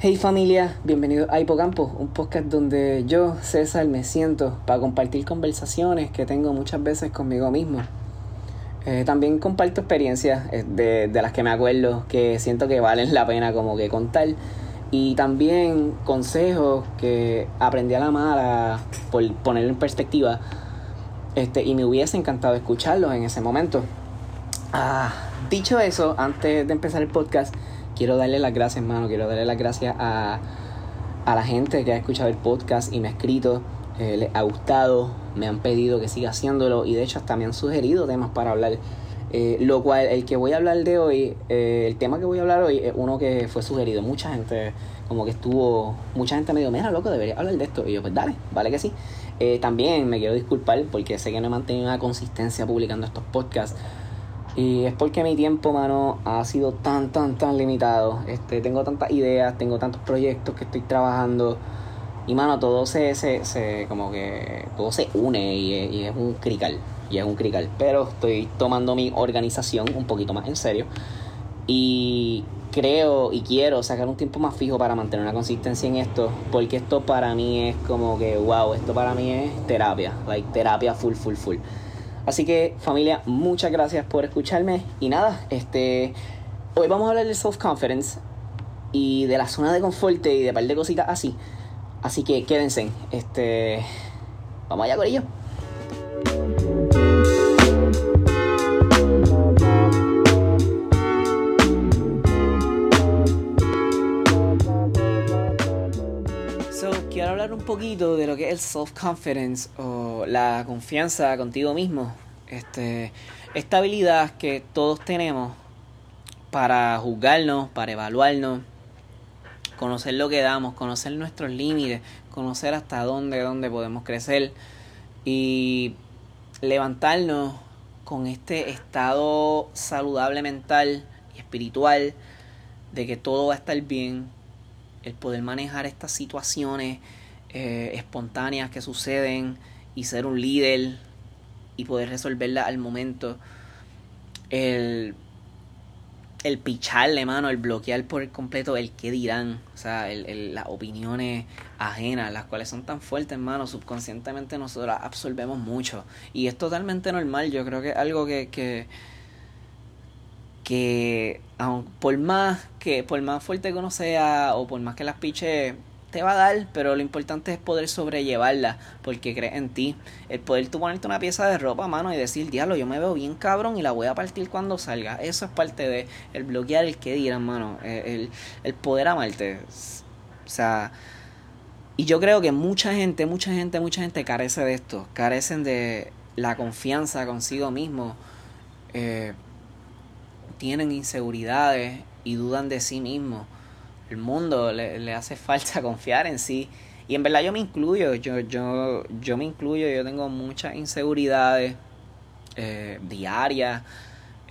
Hey familia, bienvenido a Hipocampo, un podcast donde yo, César, me siento para compartir conversaciones que tengo muchas veces conmigo mismo. Eh, también comparto experiencias eh, de, de, las que me acuerdo que siento que valen la pena como que contar. Y también consejos que aprendí a la mala por ponerlo en perspectiva. Este, y me hubiese encantado escucharlos en ese momento. Ah, dicho eso, antes de empezar el podcast, quiero darle las gracias, hermano. Quiero darle las gracias a, a la gente que ha escuchado el podcast y me ha escrito. Eh, les ha gustado, me han pedido que siga haciéndolo y de hecho hasta me han sugerido temas para hablar. Eh, lo cual, el que voy a hablar de hoy, eh, el tema que voy a hablar hoy es uno que fue sugerido. Mucha gente, como que estuvo, mucha gente me dijo, mira, loco, debería hablar de esto. Y yo, pues dale, vale que sí. también me quiero disculpar porque sé que no he mantenido una consistencia publicando estos podcasts. Y es porque mi tiempo, mano, ha sido tan, tan, tan limitado. Este, tengo tantas ideas, tengo tantos proyectos que estoy trabajando. Y, mano, todo se, se, se como que, todo se une y, y es un crical. Y es un crical. Pero estoy tomando mi organización un poquito más en serio. Y creo y quiero sacar un tiempo más fijo para mantener una consistencia en esto. Porque esto para mí es como que, wow, esto para mí es terapia. Like, terapia full, full, full. Así que familia, muchas gracias por escucharme. Y nada, este hoy vamos a hablar del self-confidence y de la zona de confort y de par de cositas así. Así que quédense. Este. Vamos allá ello. Poquito de lo que es el self-confidence o la confianza contigo mismo. Este, esta habilidad que todos tenemos para juzgarnos, para evaluarnos, conocer lo que damos, conocer nuestros límites, conocer hasta dónde, dónde podemos crecer y levantarnos con este estado saludable mental y espiritual de que todo va a estar bien, el poder manejar estas situaciones eh, espontáneas que suceden y ser un líder y poder resolverlas al momento. El, el picharle, mano, el bloquear por completo el que dirán, o sea, las opiniones ajenas, las cuales son tan fuertes, mano, subconscientemente nosotros absorbemos mucho. Y es totalmente normal, yo creo que es algo que, que, que por más que, por más fuerte que uno sea, o por más que las piche te va a dar, pero lo importante es poder sobrellevarla, porque crees en ti. El poder tú ponerte una pieza de ropa, mano, y decir, diablo, yo me veo bien cabrón y la voy a partir cuando salga. Eso es parte de el bloquear el que dirán, mano. El, el poder amarte. O sea, y yo creo que mucha gente, mucha gente, mucha gente carece de esto. Carecen de la confianza consigo mismo. Eh, tienen inseguridades y dudan de sí mismos el mundo le, le, hace falta confiar en sí. Y en verdad yo me incluyo, yo, yo, yo me incluyo, yo tengo muchas inseguridades eh, diarias.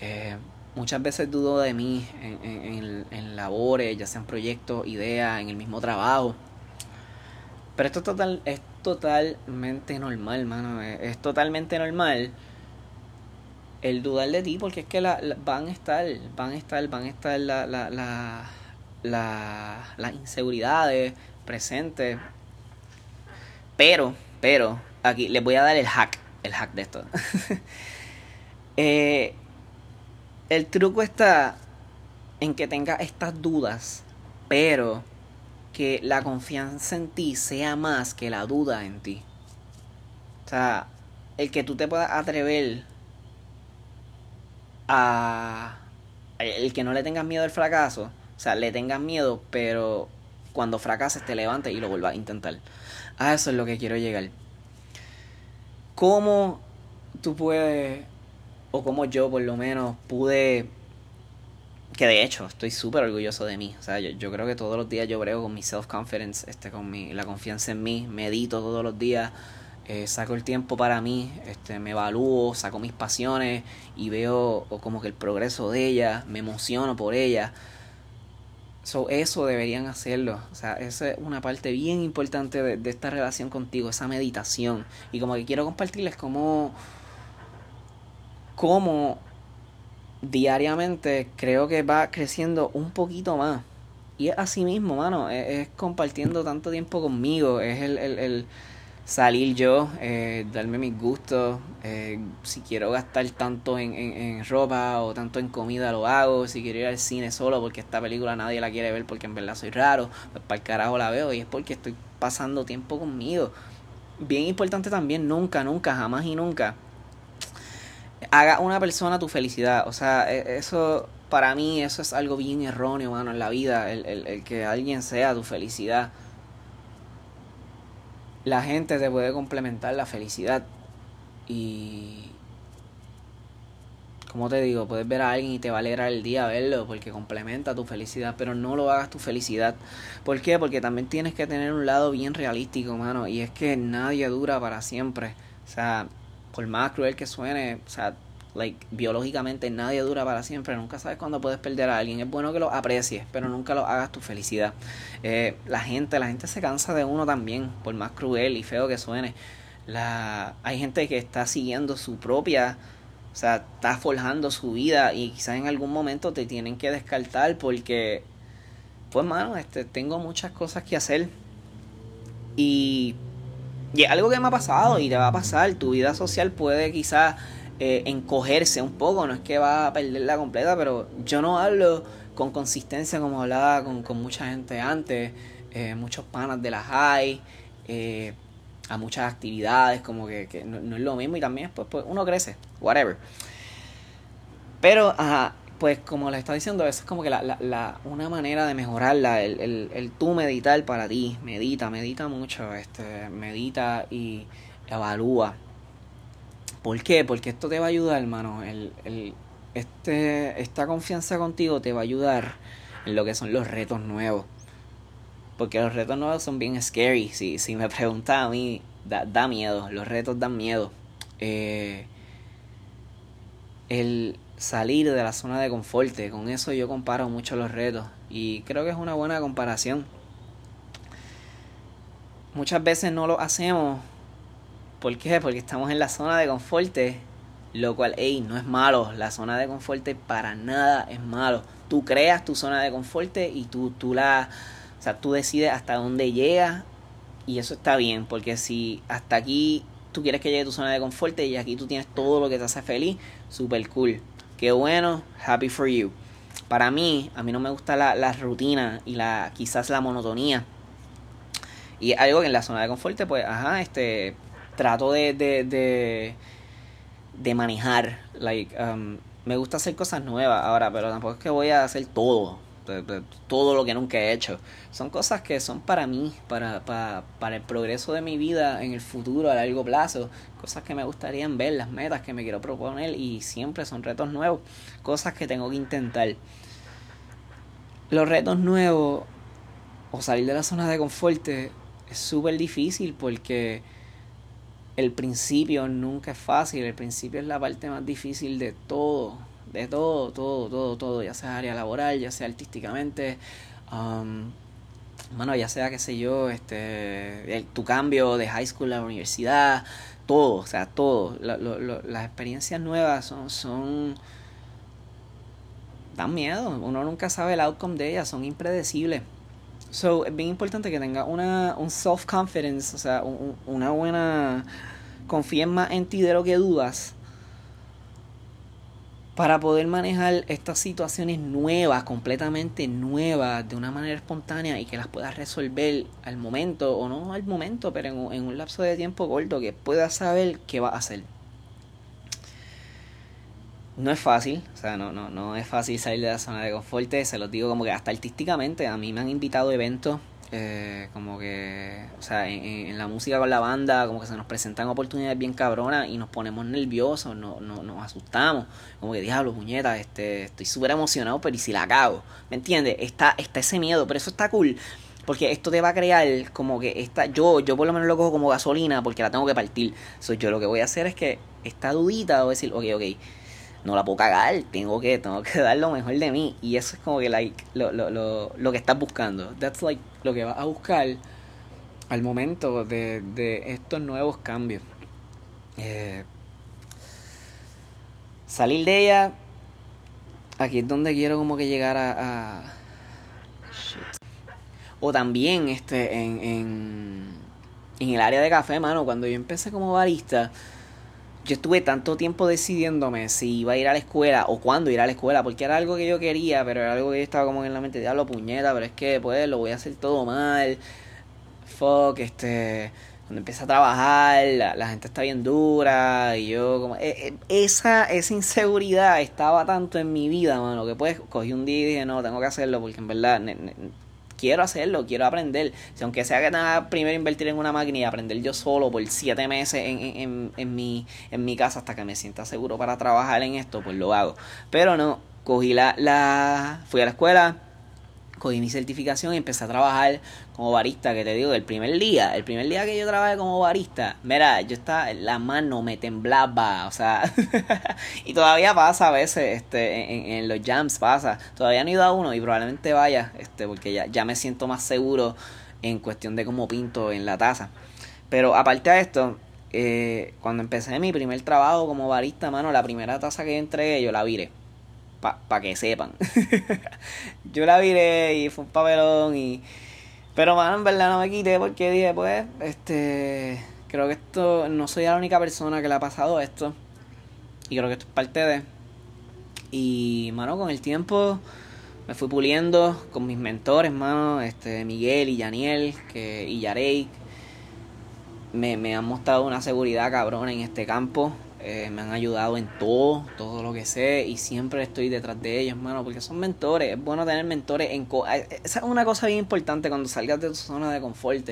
Eh, muchas veces dudo de mí en, en, en, labores, ya sean proyectos, ideas, en el mismo trabajo. Pero esto es, total, es totalmente normal, mano. Es, es totalmente normal el dudar de ti porque es que la, la, van a estar, van a estar, van a estar la, la, la la, las inseguridades presentes. Pero, pero, aquí les voy a dar el hack, el hack de esto. eh, el truco está en que tengas estas dudas, pero que la confianza en ti sea más que la duda en ti. O sea, el que tú te puedas atrever a... El que no le tengas miedo al fracaso, o sea, le tengas miedo, pero cuando fracases te levantes y lo vuelvas a intentar. A eso es lo que quiero llegar. ¿Cómo tú puedes, o como yo por lo menos pude, que de hecho estoy súper orgulloso de mí. O sea, yo, yo, creo que todos los días yo brego con mi self-confidence, este, con mi, la confianza en mí, medito todos los días. Eh, saco el tiempo para mí, este, me evalúo, saco mis pasiones y veo como que el progreso de ella, me emociono por ella. So, eso deberían hacerlo. O sea, esa es una parte bien importante de, esta relación contigo, esa meditación. Y como que quiero compartirles cómo, cómo diariamente creo que va creciendo un poquito más y es así mismo, mano, es, compartiendo tanto tiempo conmigo, es el, el, el salir yo, eh, darme mis gustos, eh, si quiero gastar tanto en, en, en, ropa o tanto en comida lo hago, si quiero ir al cine solo porque esta película nadie la quiere ver porque en verdad soy raro, pues para el carajo la veo y es porque estoy pasando tiempo conmigo. Bien importante también, nunca, nunca, jamás y nunca haga una persona tu felicidad. O sea, e, eso, para mí, eso es algo bien erróneo, en la vida. El, el, el, que alguien sea tu felicidad. La gente te puede complementar la felicidad. Y. Como te digo, puedes ver a alguien y te va a alegrar el día verlo porque complementa tu felicidad, pero no lo hagas tu felicidad. ¿Por qué? Porque también tienes que tener un lado bien realístico, mano. Y es que nadie dura para siempre. O sea, por más cruel que suene, o sea, like, biológicamente nadie dura para siempre, nunca sabes cuándo puedes perder a alguien. Es bueno que lo aprecies, pero nunca lo hagas tu felicidad. Eh, la gente, la gente se cansa de uno también, por más cruel y feo que suene. La, hay gente que está siguiendo su propia, o sea, está forjando su vida y quizás en algún momento te tienen que descartar porque, pues, mano, este, tengo muchas cosas que hacer y y es algo que me ha pasado y te va a pasar. Tu vida social puede quizás eh, encogerse un poco, no es que va a perderla completa, pero yo no hablo con consistencia como hablaba con, mucha gente antes, eh, muchos panas de la high, eh, a muchas actividades, como que, no, es lo mismo y también pues, pues uno crece, whatever. Pero, ajá, pues como les estaba diciendo, eso es como que la, la, la una manera de mejorarla, el, el, el, tú meditar para ti, medita, medita mucho, este, medita y evalúa. ¿Por qué? Porque esto te va a ayudar, hermano. El, el, este, esta confianza contigo te va a ayudar en lo que son los retos nuevos. Porque los retos nuevos son bien scary. Si, si me preguntas a mí, da, da miedo. Los retos dan miedo. Eh, el, salir de la zona de confort. Con eso yo comparo mucho los retos y creo que es una buena comparación. Muchas veces no lo hacemos. ¿Por qué? Porque estamos en la zona de confort, lo cual, hey, no es malo. La zona de confort para nada es malo. Tú creas tu zona de confort y tú, tú la, o sea, tú decides hasta dónde llegas y eso está bien, porque si hasta aquí tú quieres que llegue tu zona de confort y aquí tú tienes todo lo que te hace feliz, super cool. Qué bueno, happy for you. Para mí, a mí no me gusta la, la rutina y la quizás la monotonía. Y algo que en la zona de confort, pues, ajá, este, trato de, de, de, de manejar. Like, um, me gusta hacer cosas nuevas ahora, pero tampoco es que voy a hacer todo todo lo que nunca he hecho. Son cosas que son para mí, para, para, para el progreso de mi vida en el futuro a largo plazo. Cosas que me gustaría ver, las metas que me quiero proponer y siempre son retos nuevos. Cosas que tengo que intentar. Los retos nuevos o salir de la zona de confort es súper difícil porque el principio nunca es fácil. El principio es la parte más difícil de todo de todo, todo, todo, todo, ya sea área laboral, ya sea artísticamente, um, bueno, ya sea, qué sé yo, este, tu cambio de high school a la universidad, todo, o sea, todo. las experiencias nuevas son, son, dan miedo, uno nunca sabe el outcome de ellas, son impredecibles. So, es bien importante que tenga una, un self-confidence, o sea, una buena, confíen más en ti de lo que dudas para poder manejar estas situaciones nuevas, completamente nuevas, de una manera espontánea y que las puedas resolver al momento, o no al momento, pero en, en un lapso de tiempo corto, que puedas saber qué va a hacer. No es fácil, o sea, no, no, no es fácil salir de la zona de confort, se los digo como que hasta artísticamente, a mí me han invitado eventos eh, como que, o sea, en, en, la música con la banda, como que se nos presentan oportunidades bien cabronas y nos ponemos nerviosos, no, no, nos asustamos, como que diablo, puñeta, este, estoy súper emocionado, pero ¿y si la cago? ¿Me entiendes? Está, está ese miedo, pero eso está cool. Porque esto te va a crear como que esta, yo, yo por lo menos lo cojo como gasolina porque la tengo que partir. So, yo lo que voy a hacer es que esta dudita voy a decir, ok, ok, no la puedo cagar, tengo que, tengo que dar lo mejor de mí. Y eso es como que like, lo, lo, lo, lo que estás buscando. That's like lo que vas a buscar al momento de, de estos nuevos cambios. Eh, salir de ella, aquí es donde quiero como que llegar a... a shit. O también este, en, en, en el área de café, mano, cuando yo empecé como barista, yo estuve tanto tiempo decidiéndome si iba a ir a la escuela o cuándo ir a la escuela, porque era algo que yo quería, pero era algo que yo estaba como en la mente, diablo puñeta, pero es que pues lo voy a hacer todo mal. Fuck, este cuando empieza a trabajar, la, gente está bien dura y yo como... Eh, eh, esa, esa inseguridad estaba tanto en mi vida, mano, que pues cogí un día y dije, no, tengo que hacerlo porque en verdad quiero hacerlo, quiero aprender. Si aunque sea que nada, primero invertir en una máquina y aprender yo solo por siete meses en, en, en, mi, en mi casa hasta que me sienta seguro para trabajar en esto, pues lo hago. Pero no, cogí la... la fui a la escuela cogí mi certificación y empecé a trabajar como barista, que te digo, el primer día, el primer día que yo trabajé como barista, mira, yo estaba, la mano me temblaba, o sea, y todavía pasa a veces, este, en, los jams pasa, todavía no he ido a uno y probablemente vaya, este, porque ya, ya me siento más seguro en cuestión de cómo pinto en la taza. Pero aparte de esto, eh, cuando empecé mi primer trabajo como barista, mano, la primera taza que entregué yo la viré para pa que sepan. yo la viré y fue un papelón y... Pero, mano, en verdad no me quité porque dije, pues, este... Creo que esto... No soy la única persona que le ha pasado esto. Y creo que esto es parte de... Y, mano, con el tiempo me fui puliendo con mis mentores, mano. Este, Miguel y Yaniel que, y Yarey. Me, me han mostrado una seguridad cabrona en este campo. Eh, me han ayudado en todo, todo lo que sé y siempre estoy detrás de ellos, hermano, porque son mentores. Es bueno tener mentores en... Esa es una cosa bien importante cuando salgas de tu zona de confort.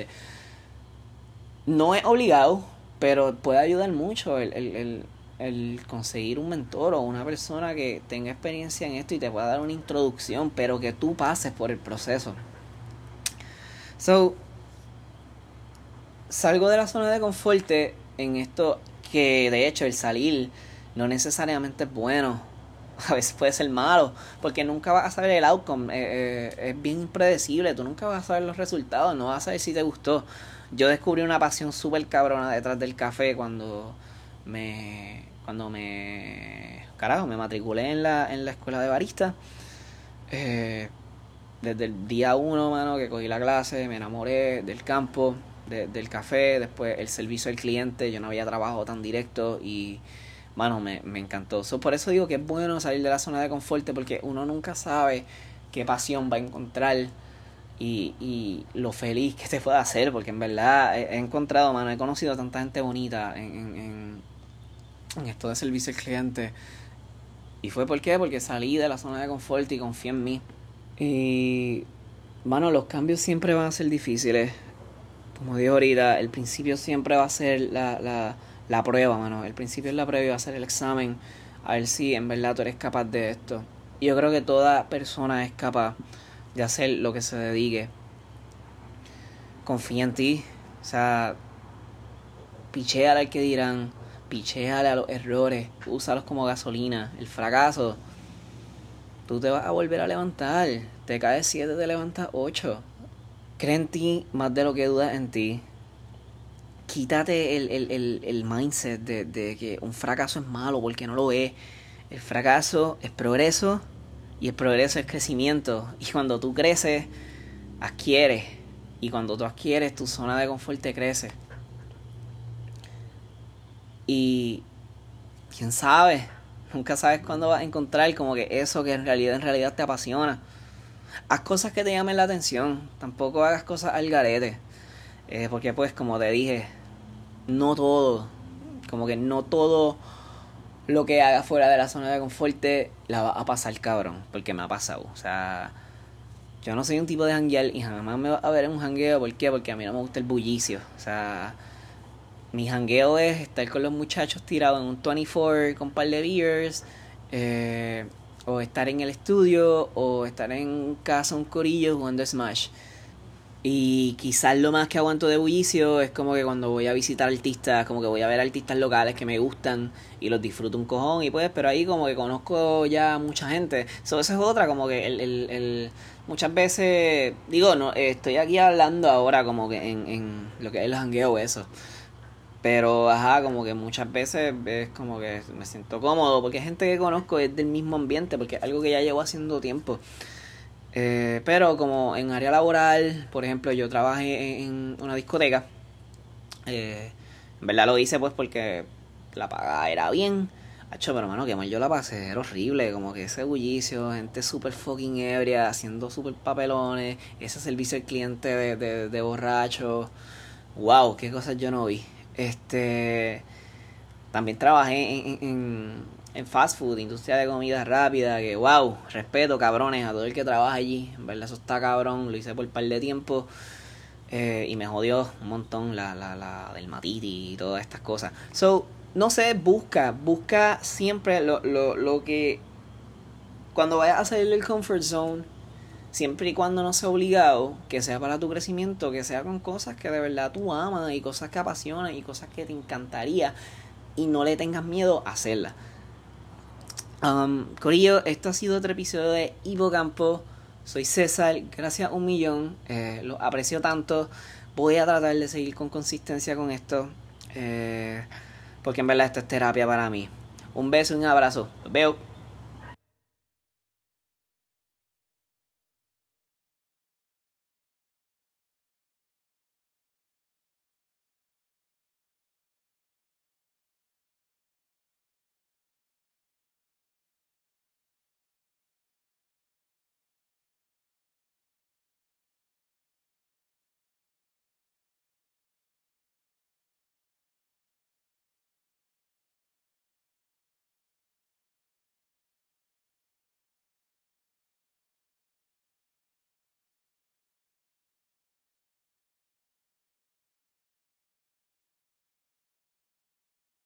No es obligado, pero puede ayudar mucho el, el, el, conseguir un mentor o una persona que tenga experiencia en esto y te pueda dar una introducción, pero que tú pases por el proceso. So, salgo de la zona de confort en esto que de hecho el salir no necesariamente es bueno. A veces puede ser malo, porque nunca vas a saber el outcome. Eh, eh, es bien impredecible, tú nunca vas a saber los resultados, no vas a saber si te gustó. Yo descubrí una pasión súper cabrona detrás del café cuando me. Cuando me. Carajo, me matriculé en la, en la escuela de barista. Eh, desde el día uno, mano, que cogí la clase, me enamoré del campo del café, después el servicio al cliente, yo no había trabajado tan directo y, mano, me, me encantó. por eso digo que es bueno salir de la zona de confort porque uno nunca sabe qué pasión va a encontrar y, y lo feliz que te puede hacer, porque en verdad he, encontrado, mano, he conocido a tanta gente bonita en, en, en, esto de servicio al cliente. ¿Y fue por qué? Porque salí de la zona de confort y confié en mí. Y, mano, los cambios siempre van a ser difíciles como digo ahorita, el principio siempre va a ser la, la, la prueba, mano. El principio es la prueba y va a ser el examen. A ver si en verdad tú eres capaz de esto. Y yo creo que toda persona es capaz de hacer lo que se dedique. Confía en ti. O sea, picheale al que dirán. Picheale a los errores. Úsalos como gasolina. El fracaso. Tú te vas a volver a levantar. Te caes 7, te levantas 8 cree en ti más de lo que dudas en ti. Quítate el, mindset de, que un fracaso es malo porque no lo es. El fracaso es progreso y el progreso es crecimiento. Y cuando tú creces, adquieres. Y cuando tú adquieres, tu zona de confort te crece. Y quién sabe, nunca sabes cuándo vas a encontrar como que eso que en realidad en realidad te apasiona haz cosas que te llamen la atención. Tampoco hagas cosas al garete. Eh, porque pues como te dije, no todo, como que no todo lo que hagas fuera de la zona de confort la va a pasar cabrón. Porque me ha pasado. O sea, yo no soy un tipo de janguear y jamás me va a ver en un jangueo. ¿Por qué? Porque a mí no me gusta el bullicio. O sea, mi jangueo es estar con los muchachos tirados en un 24 con un par de beers. Eh, o estar en el estudio o estar en casa un corillo jugando Smash. Y quizás lo más que aguanto de bullicio es como que cuando voy a visitar artistas, como que voy a ver artistas locales que me gustan y los disfruto un cojón y pues, pero ahí como que conozco ya mucha gente. eso es otra, como que el, el, el, muchas veces, digo, no estoy aquí hablando ahora como que en, en lo que es el jangueo eso. Pero, ajá, como que muchas veces es como que me siento cómodo porque gente que conozco es del mismo ambiente, porque es algo que ya llevo haciendo tiempo. Eh, pero como en área laboral, por ejemplo, yo trabajé en una discoteca. Eh, en verdad lo hice pues porque la paga era bien. Hacho, pero mano, que mal yo la pasé, era horrible, como que ese bullicio, gente súper fucking ebria, haciendo súper papelones, ese servicio al cliente de, de, de borracho. Wow, qué cosas yo no vi. Este también trabajé en, en, fast food, industria de comida rápida, que wow, respeto cabrones a todo el que trabaja allí, en verdad eso está cabrón, lo hice por un par de tiempo. Eh, y me jodió un montón la, la, la del matiti y todas estas cosas. So, no sé, busca, busca siempre lo, lo, lo que cuando vayas a salir del comfort zone, siempre y cuando no sea obligado, que sea para tu crecimiento, que sea con cosas que de verdad tú amas y cosas que apasionan y cosas que te encantaría y no le tengas miedo a hacerlas. Um, Corillo, esto ha sido otro episodio de Ivo Campo. Soy César, gracias un millón, eh, lo aprecio tanto. Voy a tratar de seguir con consistencia con esto. Eh, porque en verdad esto es terapia para mí. Un beso y un abrazo. veo.